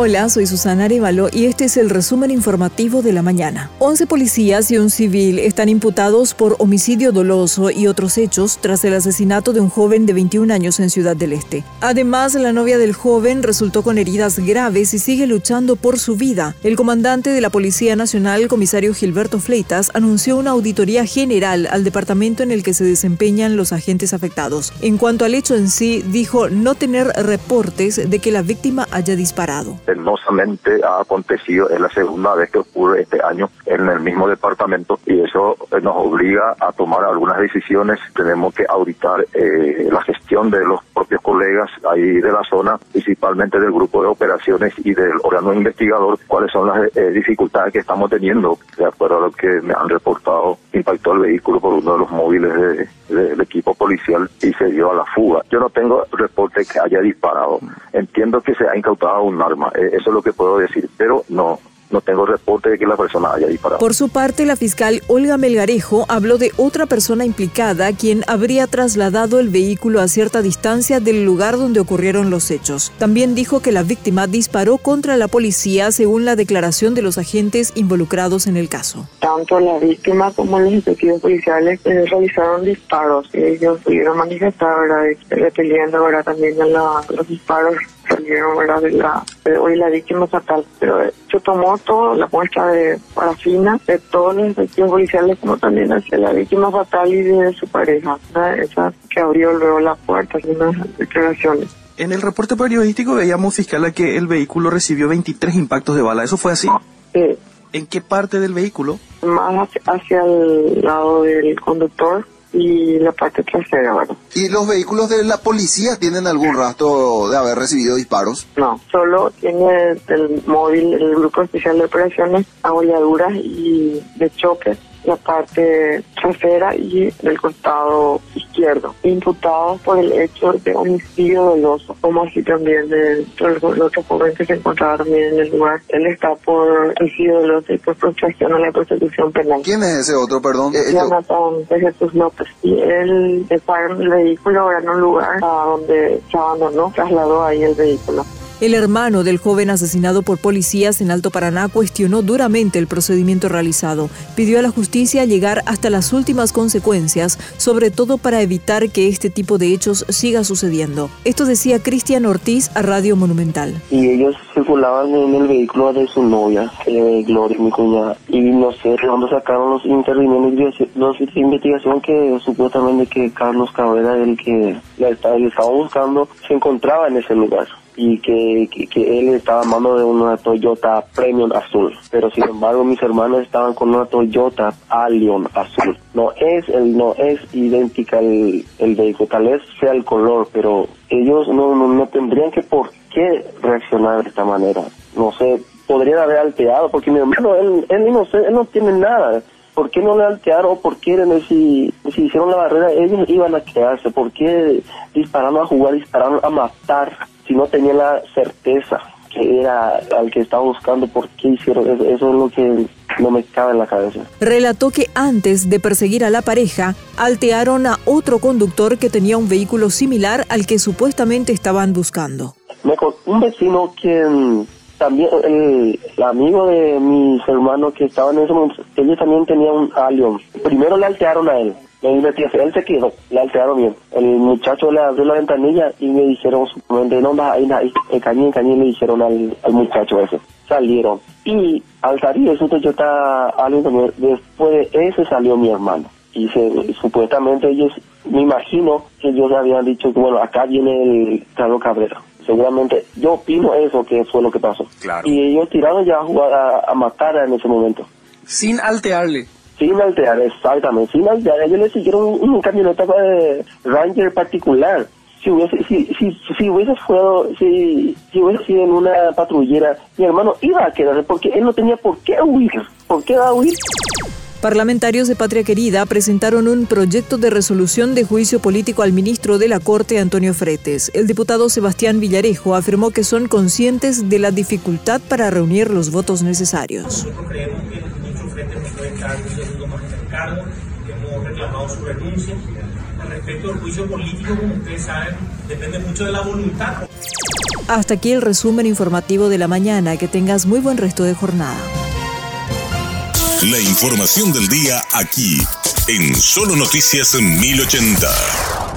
Hola, soy Susana Arevalo y este es el resumen informativo de la mañana. 11 policías y un civil están imputados por homicidio doloso y otros hechos tras el asesinato de un joven de 21 años en Ciudad del Este. Además, la novia del joven resultó con heridas graves y sigue luchando por su vida. El comandante de la Policía Nacional, comisario Gilberto Fleitas, anunció una auditoría general al departamento en el que se desempeñan los agentes afectados. En cuanto al hecho en sí, dijo no tener reportes de que la víctima haya disparado penosamente ha acontecido, es la segunda vez que ocurre este año en el mismo departamento y eso eh, nos obliga a tomar algunas decisiones. Tenemos que auditar eh, la gestión de los propios colegas ahí de la zona, principalmente del grupo de operaciones y del órgano investigador, cuáles son las eh, dificultades que estamos teniendo. De acuerdo a lo que me han reportado, impactó el vehículo por uno de los móviles del equipo policial y se dio a la fuga. Yo no tengo reporte que haya disparado. Entiendo que se ha incautado un arma. Eh, eso es lo que puedo decir, pero no, no tengo reporte de que la persona haya disparado. Por su parte, la fiscal Olga Melgarejo habló de otra persona implicada quien habría trasladado el vehículo a cierta distancia del lugar donde ocurrieron los hechos. También dijo que la víctima disparó contra la policía según la declaración de los agentes involucrados en el caso. Tanto la víctima como los efectivos policiales eh, realizaron disparos. Ellos pudieron manifestar, ¿verdad? repeliendo ¿verdad? también a los disparos salieron ¿verdad? de la hoy la víctima fatal pero eh, se tomó toda la muestra de parafina de todos los efectivos policiales como también hacia la víctima fatal y de su pareja esa que abrió luego la puerta unas declaraciones. En el reporte periodístico veíamos fiscal que el vehículo recibió 23 impactos de bala. Eso fue así sí. ¿En qué parte del vehículo? Más hacia el lado del conductor y la parte trasera, bueno. ¿Y los vehículos de la policía tienen algún rastro de haber recibido disparos? No, solo tiene el móvil, el grupo especial de operaciones, abolladuras y de choques la parte trasera y del costado izquierdo, imputados por el hecho de homicidio doloso, como así también de el otro joven que se encontraba también en el lugar. Él está por homicidio doloso y por prostitución a la prostitución penal. ¿Quién es ese otro, perdón? Eh, Jonathan de Jesús López. Y él en el vehículo en un lugar a donde se abandonó, trasladó ahí el vehículo. El hermano del joven asesinado por policías en Alto Paraná cuestionó duramente el procedimiento realizado. Pidió a la justicia llegar hasta las últimas consecuencias, sobre todo para evitar que este tipo de hechos siga sucediendo. Esto decía Cristian Ortiz a Radio Monumental. Y ellos circulaban en el vehículo de su novia, eh, Gloria, mi cuñada. Y no sé de dónde sacaron los intervinientes de investigación que supuestamente que Carlos Cabrera, el que la estaba buscando, se encontraba en ese lugar y que, que, él estaba a mano de una Toyota Premium azul. Pero sin embargo mis hermanos estaban con una Toyota Allion azul. No es el no es idéntica el, el vehículo, tal vez sea el color, pero ellos no, no, tendrían que por qué reaccionar de esta manera. No sé, podrían haber alterado, porque mi hermano, él, él, no, él no tiene nada. ¿Por qué no le alteraron o por qué si, si hicieron la barrera ellos iban a quedarse? ¿Por qué dispararon a jugar, dispararon a matar? Si no tenía la certeza que era al que estaba buscando, ¿por qué hicieron eso? Eso es lo que no me cabe en la cabeza. Relató que antes de perseguir a la pareja, altearon a otro conductor que tenía un vehículo similar al que supuestamente estaban buscando. Un vecino quien también, el, amigo de mis hermanos que estaban en ese momento, ellos también tenían un Allion. Primero le altearon a él, él se quedó, le alteraron bien. El muchacho le abrió la ventanilla y me dijeron, no, ahí, ahí, en cañín, cañín, le dijeron al, al muchacho ese. Salieron. Y al salir eso Toyota también, después de ese salió mi hermano. Y se, supuestamente ellos, me imagino que ellos habían dicho que bueno, acá viene el Carlos Cabrera. Seguramente, yo opino eso que fue lo que pasó. Y ellos tiraron ya a jugar a, a matar en ese momento. Sin alterarle sin alterar, exactamente, sin alterar. Ellos le siguieron un, un camioneta de Ranger particular. Si hubiese, si, si, si hubiese fuego, si, si hubiese sido en una patrullera, mi hermano iba a quedarse porque él no tenía por qué huir. ¿Por qué va a huir? Parlamentarios de Patria Querida presentaron un proyecto de resolución de juicio político al ministro de la Corte, Antonio Fretes. El diputado Sebastián Villarejo afirmó que son conscientes de la dificultad para reunir los votos necesarios cargo, hemos reclamado su renuncia. Respecto al juicio político, como ustedes saben, depende mucho de la voluntad. Hasta aquí el resumen informativo de la mañana. Que tengas muy buen resto de jornada. La información del día aquí, en Solo Noticias 1080.